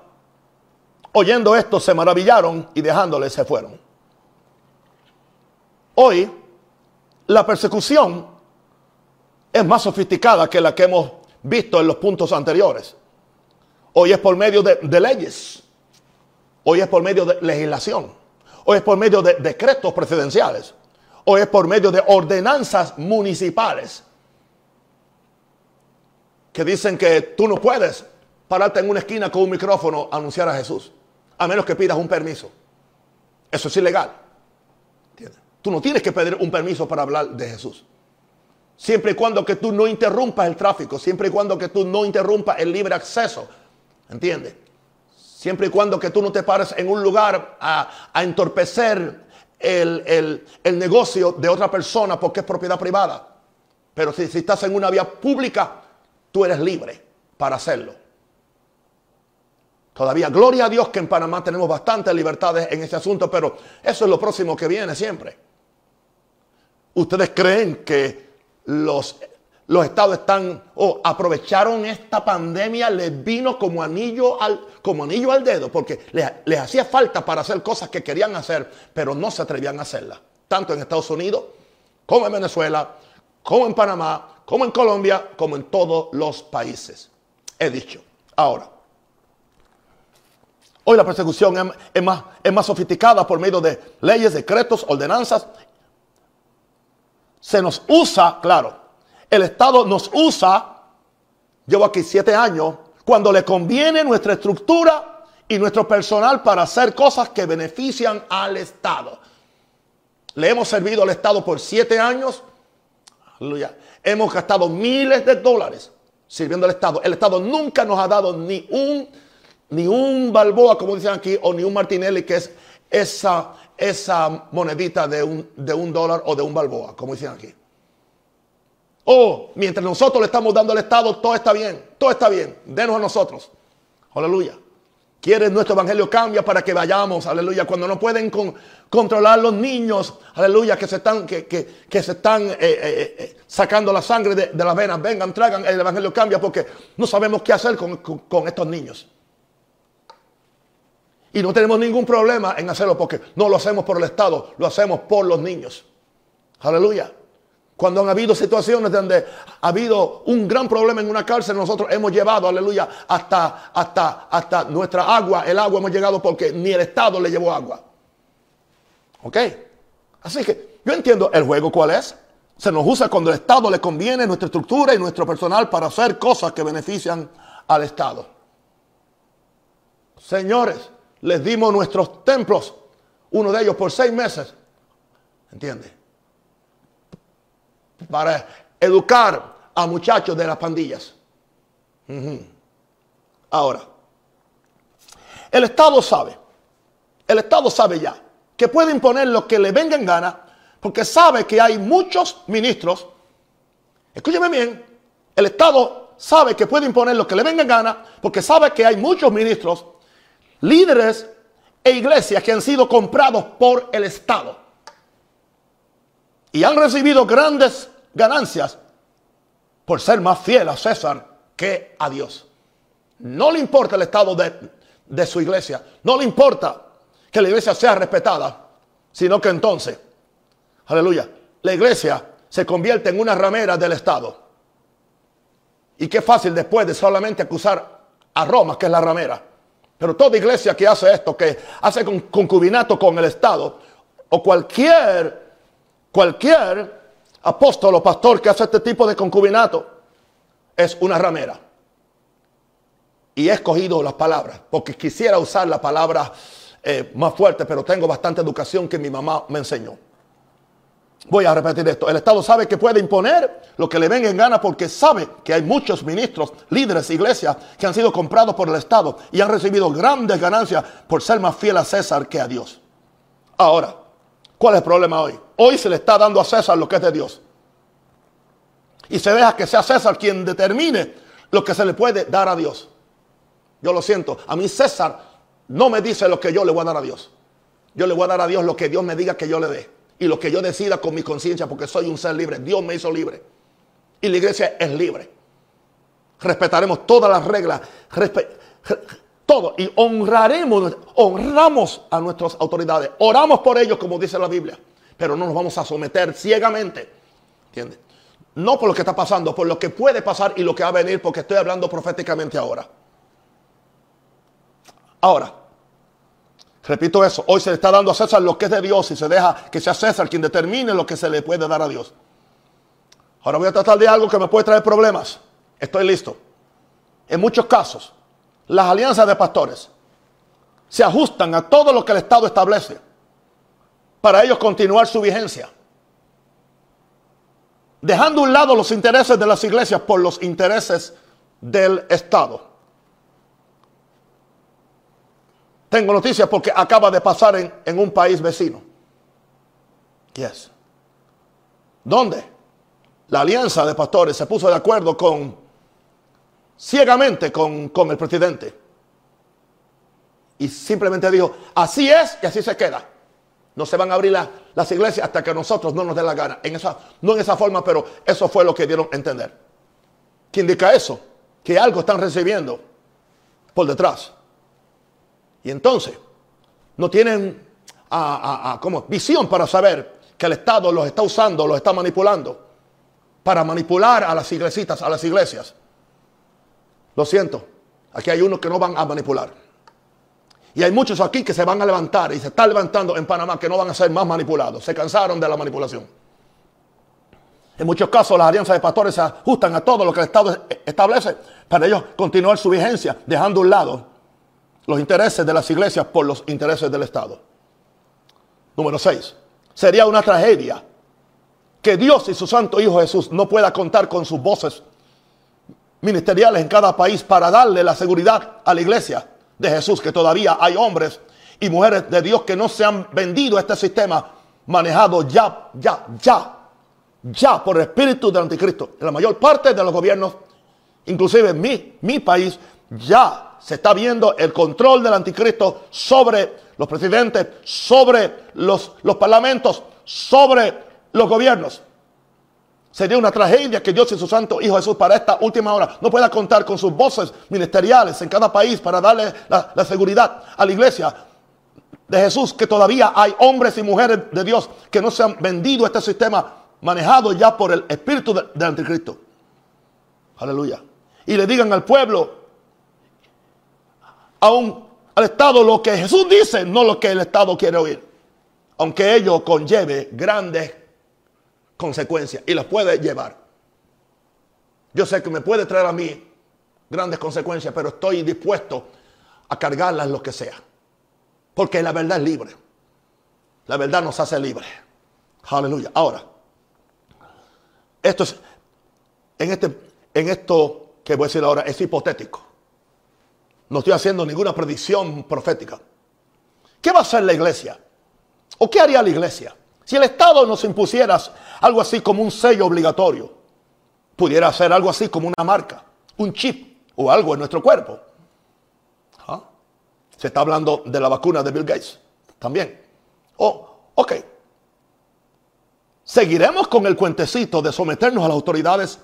Speaker 1: oyendo esto se maravillaron y dejándole se fueron. Hoy la persecución es más sofisticada que la que hemos visto en los puntos anteriores. Hoy es por medio de, leyes. Hoy es por medio de legislación. Hoy es por medio de decretos presidenciales. Hoy es por medio de ordenanzas municipales. Que dicen que tú no puedes pararte en una esquina con un micrófono a anunciar a Jesús. A menos que pidas un permiso. Eso es ilegal. Tú no tienes que pedir un permiso para hablar de Jesús. Siempre y cuando que tú no interrumpas el tráfico, siempre y cuando que tú no interrumpas el libre acceso. ¿Entiendes? Siempre y cuando que tú no te pares en un lugar a, entorpecer el, negocio de otra persona porque es propiedad privada. Pero si, si estás en una vía pública, tú eres libre para hacerlo. Todavía, gloria a Dios que en Panamá tenemos bastantes libertades en este asunto, pero eso es lo próximo que viene siempre. ¿Ustedes creen que los, los estados están o aprovecharon esta pandemia, les vino como anillo al, como anillo al dedo? Porque les, les hacía falta para hacer cosas que querían hacer, pero no se atrevían a hacerlas. Tanto en Estados Unidos, como en Venezuela, como en Panamá, como en Colombia, como en todos los países. He dicho. Ahora, hoy la persecución es, más, es más sofisticada por medio de leyes, decretos, ordenanzas se nos usa, claro, el Estado nos usa, llevo aquí siete años, cuando le conviene nuestra estructura y nuestro personal para hacer cosas que benefician al Estado. Le hemos servido al Estado por siete años. Aleluya. Hemos gastado miles de dólares sirviendo al Estado. El Estado nunca nos ha dado ni un, ni un balboa, como dicen aquí, o ni un Martinelli, que es esa, esa monedita de un, de un dólar o de un balboa, como dicen aquí. Oh, mientras nosotros le estamos dando al Estado, todo está bien, todo está bien, denos a nosotros. Aleluya. Quieres nuestro evangelio cambia para que vayamos, aleluya. Cuando no pueden controlar los niños, aleluya, que se están, que, que, se están eh, eh, eh, sacando la sangre de, las venas, vengan, traigan, el evangelio cambia porque no sabemos qué hacer con, con estos niños. Y no tenemos ningún problema en hacerlo porque no lo hacemos por el Estado, lo hacemos por los niños. Aleluya. Cuando han habido situaciones donde ha habido un gran problema en una cárcel, nosotros hemos llevado, aleluya, hasta, hasta, hasta nuestra agua. El agua hemos llegado porque ni el Estado le llevó agua. ¿Ok? Así que yo entiendo el juego cuál es. Se nos usa cuando el Estado le conviene nuestra estructura y nuestro personal para hacer cosas que benefician al Estado. Señores, les dimos nuestros templos, uno de ellos por seis meses, ¿entiende? Para educar a muchachos de las pandillas. Ahora, el Estado sabe, el Estado sabe ya que puede imponer lo que le venga en gana, porque sabe que hay muchos ministros. Escúcheme bien, el Estado sabe que puede imponer lo que le venga en gana, porque sabe que hay muchos ministros, líderes e iglesias que han sido comprados por el Estado y han recibido grandes ganancias por ser más fiel a César que a Dios. No le importa el estado de, de su iglesia, no le importa que la iglesia sea respetada, sino que entonces, aleluya, la iglesia se convierte en una ramera del Estado. Y qué fácil después de solamente acusar a Roma, que es la ramera. Pero toda iglesia que hace esto, que hace concubinato con el Estado, o cualquier, cualquier apóstol o pastor que hace este tipo de concubinato, es una ramera. Y he escogido las palabras, porque quisiera usar la palabra eh, más fuerte, pero tengo bastante educación que mi mamá me enseñó. Voy a repetir esto. El Estado sabe que puede imponer lo que le venga en gana porque sabe que hay muchos ministros, líderes, iglesias que han sido comprados por el Estado y han recibido grandes ganancias por ser más fiel a César que a Dios. Ahora, ¿cuál es el problema hoy? Hoy se le está dando a César lo que es de Dios. Y se deja que sea César quien determine lo que se le puede dar a Dios. Yo lo siento. A mí César no me dice lo que yo le voy a dar a Dios. Yo le voy a dar a Dios lo que Dios me diga que yo le dé. Y lo que yo decida con mi conciencia, porque soy un ser libre. Dios me hizo libre. Y la iglesia es libre. Respetaremos todas las reglas. Todo. Y honraremos, honramos a nuestras autoridades. Oramos por ellos, como dice la Biblia. Pero no nos vamos a someter ciegamente. ¿Entiendes? No por lo que está pasando, por lo que puede pasar y lo que va a venir, porque estoy hablando proféticamente ahora. Ahora, repito eso, hoy se le está dando a César lo que es de Dios y se deja que sea César quien determine lo que se le puede dar a Dios. Ahora voy a tratar de algo que me puede traer problemas. Estoy listo. En muchos casos, las alianzas de pastores se ajustan a todo lo que el Estado establece para ellos continuar su vigencia. Dejando a un lado los intereses de las iglesias por los intereses del Estado. Tengo noticias porque acaba de pasar en, un país vecino. Yes. ¿Dónde? La alianza de pastores se puso de acuerdo con ciegamente con, el presidente. Y simplemente dijo, así es y así se queda. No se van a abrir las iglesias hasta que nosotros no nos dé la gana. En esa, no en esa forma, pero eso fue lo que dieron a entender. ¿Qué indica eso? Que algo están recibiendo por detrás. Y entonces, no tienen como visión para saber que el Estado los está usando, los está manipulando para manipular a las iglesitas, a las iglesias. Lo siento, aquí hay unos que no van a manipular. Y hay muchos aquí que se van a levantar y se están levantando en Panamá que no van a ser más manipulados. Se cansaron de la manipulación. En muchos casos las alianzas de pastores se ajustan a todo lo que el Estado establece para ellos continuar su vigencia, dejando a un lado los intereses de las iglesias por los intereses del Estado. Número 6. Sería una tragedia que Dios y su Santo Hijo Jesús no pueda contar con sus voces ministeriales en cada país para darle la seguridad a la iglesia de Jesús, que todavía hay hombres y mujeres de Dios que no se han vendido a este sistema manejado ya, ya, ya, ya por el espíritu del anticristo. En la mayor parte de los gobiernos, inclusive en mi, mi país, ya se está viendo el control del anticristo sobre los presidentes, sobre los, los parlamentos, sobre los gobiernos. Sería una tragedia que Dios y su Santo Hijo Jesús para esta última hora no pueda contar con sus voces ministeriales en cada país para darle la, la, seguridad a la iglesia de Jesús, que todavía hay hombres y mujeres de Dios que no se han vendido este sistema manejado ya por el espíritu del anticristo. Aleluya. Y le digan al pueblo, aún al Estado lo que Jesús dice, no lo que el Estado quiere oír. Aunque ello conlleve grandes consecuencias y las puede llevar. Yo sé que me puede traer a mí grandes consecuencias, pero estoy dispuesto a cargarlas lo que sea. Porque la verdad es libre. La verdad nos hace libres. Aleluya. Ahora, esto es, en, este, en esto que voy a decir ahora es hipotético. No estoy haciendo ninguna predicción profética. ¿Qué va a hacer la iglesia? ¿O qué haría la iglesia? Si el Estado nos impusiera algo así como un sello obligatorio, pudiera ser algo así como una marca, un chip o algo en nuestro cuerpo. ¿Ah? Se está hablando de la vacuna de Bill Gates también. Oh, ok. ¿Seguiremos con el cuentecito de someternos a las autoridades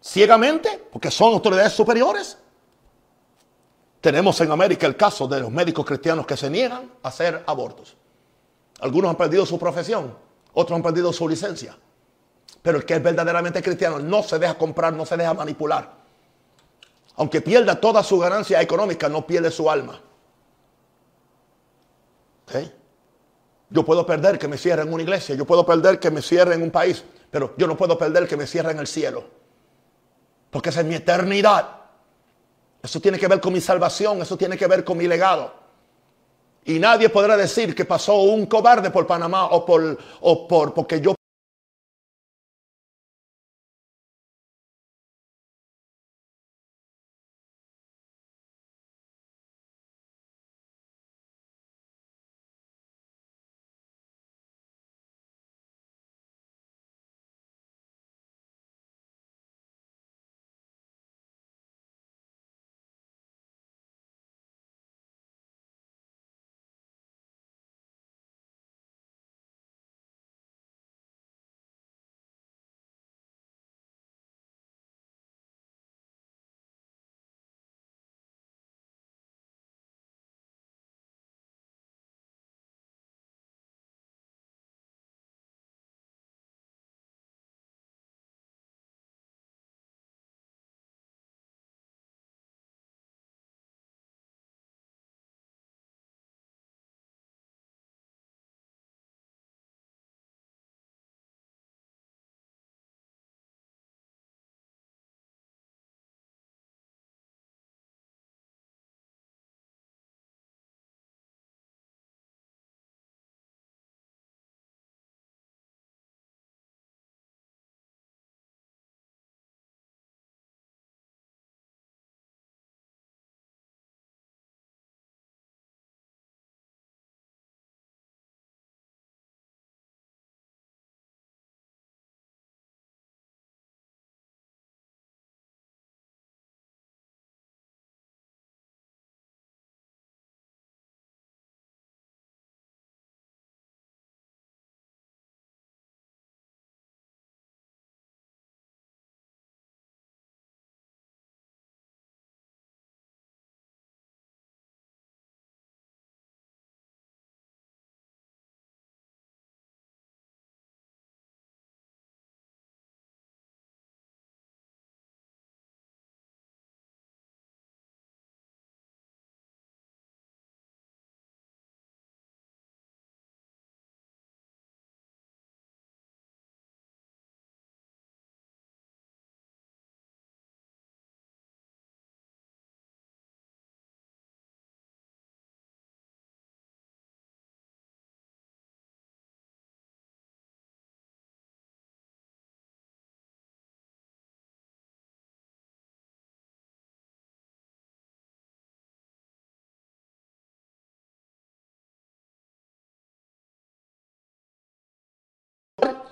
Speaker 1: ciegamente? Porque son autoridades superiores. Tenemos en América el caso de los médicos cristianos que se niegan a hacer abortos. Algunos han perdido su profesión, otros han perdido su licencia. Pero el que es verdaderamente cristiano no se deja comprar, no se deja manipular. Aunque pierda toda su ganancia económica, no pierde su alma. Yo puedo perder que me cierren una iglesia, yo puedo perder que me cierren un país, pero yo no puedo perder que me cierren el cielo. Porque esa es mi eternidad. Eso tiene que ver con mi salvación, eso tiene que ver con mi legado. Y nadie podrá decir que pasó un cobarde por Panamá o por, o por porque yo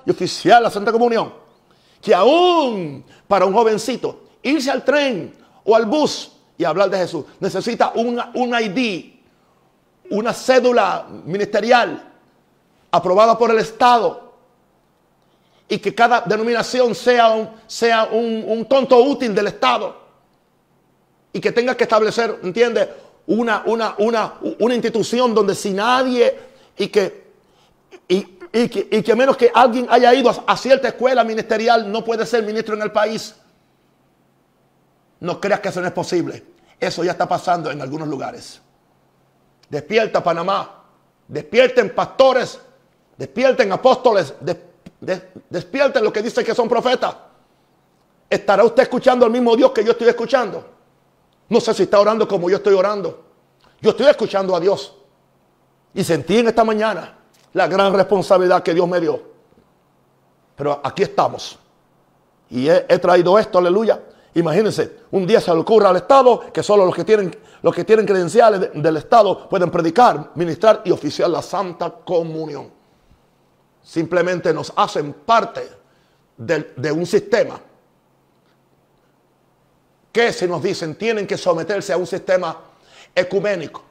Speaker 1: y oficial la Santa Comunión, que aún para un jovencito irse al tren o al bus y hablar de Jesús necesita una, un ID, una cédula ministerial aprobada por el Estado y que cada denominación sea un, sea un, un tonto útil del Estado y que tenga que establecer, ¿entiende? Una, una, una, una institución donde si nadie y que y y que, menos que alguien haya ido a, cierta escuela ministerial no puede ser ministro en el país. No creas que eso no es posible. Eso ya está pasando en algunos lugares. Despierta Panamá. Despierten pastores. Despierten apóstoles. despierten los que dicen que son profetas. ¿Estará usted escuchando al mismo Dios que yo estoy escuchando? No sé si está orando como yo estoy orando. Yo estoy escuchando a Dios. Y sentí en esta mañana la gran responsabilidad que Dios me dio. Pero aquí estamos. Y he, traído esto, aleluya. Imagínense, un día se le ocurre al Estado que solo los que tienen, los que tienen credenciales del Estado pueden predicar, ministrar y oficiar la Santa Comunión. Simplemente nos hacen parte de, un sistema que se nos dicen tienen que someterse a un sistema ecuménico,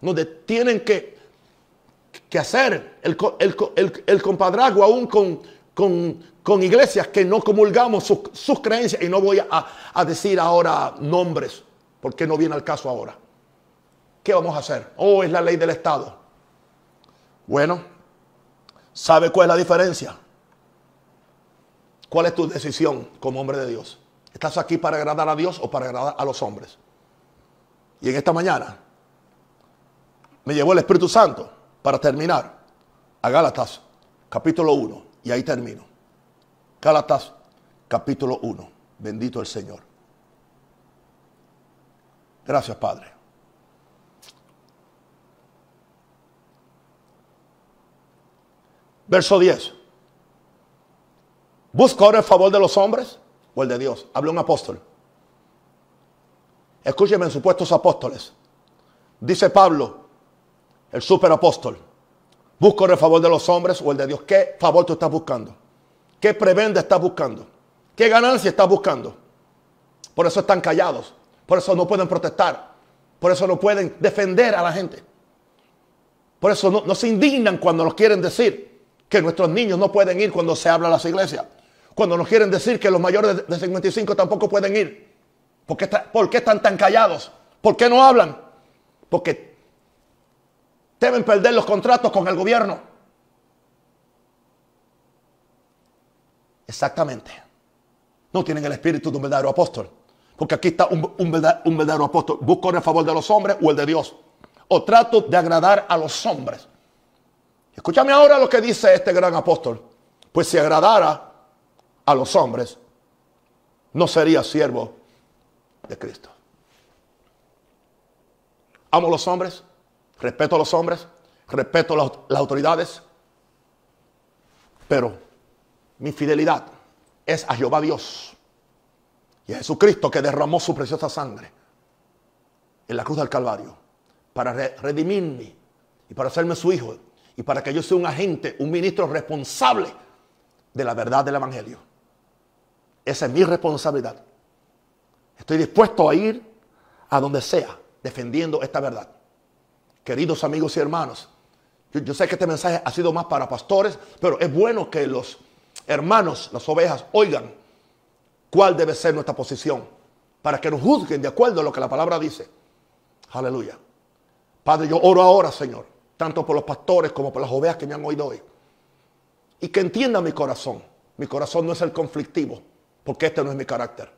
Speaker 1: donde tienen que, que hacer el, el, el, compadrazgo aún con, con, iglesias que no comulgamos sus, creencias. Y no voy a, a, decir ahora nombres, porque no viene al caso ahora. ¿Qué vamos a hacer? Oh, es la ley del Estado. Bueno, ¿sabe cuál es la diferencia? ¿Cuál es tu decisión como hombre de Dios? ¿Estás aquí para agradar a Dios o para agradar a los hombres? Y en esta mañana me llevó el Espíritu Santo para terminar a Gálatas capítulo 1 y ahí termino. Gálatas capítulo 1. Bendito el Señor. Gracias Padre. Verso 10. ¿Busca ahora el favor de los hombres o el de Dios? Habla un apóstol. Escúcheme, supuestos apóstoles. Dice Pablo, el superapóstol. ¿Busco el favor de los hombres o el de Dios? ¿Qué favor tú estás buscando? ¿Qué prebenda estás buscando? ¿Qué ganancia estás buscando? Por eso están callados. Por eso no pueden protestar. Por eso no pueden defender a la gente. Por eso no, se indignan cuando nos quieren decir que nuestros niños no pueden ir cuando se habla a las iglesias. Cuando nos quieren decir que los mayores de 55 tampoco pueden ir. ¿Por qué, están tan callados? ¿Por qué no hablan? Porque deben perder los contratos con el gobierno. Exactamente. No tienen el espíritu de un verdadero apóstol. Porque aquí está un, verdadero, apóstol. Busco el favor de los hombres o el de Dios. O trato de agradar a los hombres. Escúchame ahora lo que dice este gran apóstol. Pues si agradara a los hombres, no sería siervo de Cristo. Amo a los hombres, respeto a los hombres, respeto a las, autoridades, pero mi fidelidad es a Jehová Dios y a Jesucristo que derramó su preciosa sangre en la cruz del Calvario para redimirme y para hacerme su hijo y para que yo sea un agente, un ministro responsable de la verdad del Evangelio. Esa es mi responsabilidad. Estoy dispuesto a ir a donde sea defendiendo esta verdad. Queridos amigos y hermanos, yo, sé que este mensaje ha sido más para pastores, pero es bueno que los hermanos, las ovejas, oigan cuál debe ser nuestra posición para que nos juzguen de acuerdo a lo que la palabra dice. Aleluya. Padre, yo oro ahora, Señor, tanto por los pastores como por las ovejas que me han oído hoy. Y que entiendan mi corazón. Mi corazón no es el conflictivo, porque este no es mi carácter.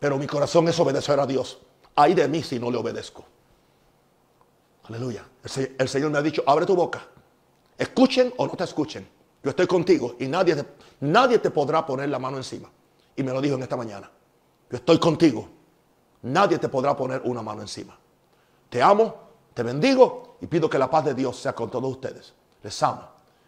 Speaker 1: Pero mi corazón es obedecer a Dios. Ay de mí si no le obedezco. Aleluya. El, Señor me ha dicho, abre tu boca. Escuchen o no te escuchen. Yo estoy contigo y nadie te, nadie te podrá poner la mano encima. Y me lo dijo en esta mañana. Yo estoy contigo. Nadie te podrá poner una mano encima. Te amo, te bendigo y pido que la paz de Dios sea con todos ustedes. Les amo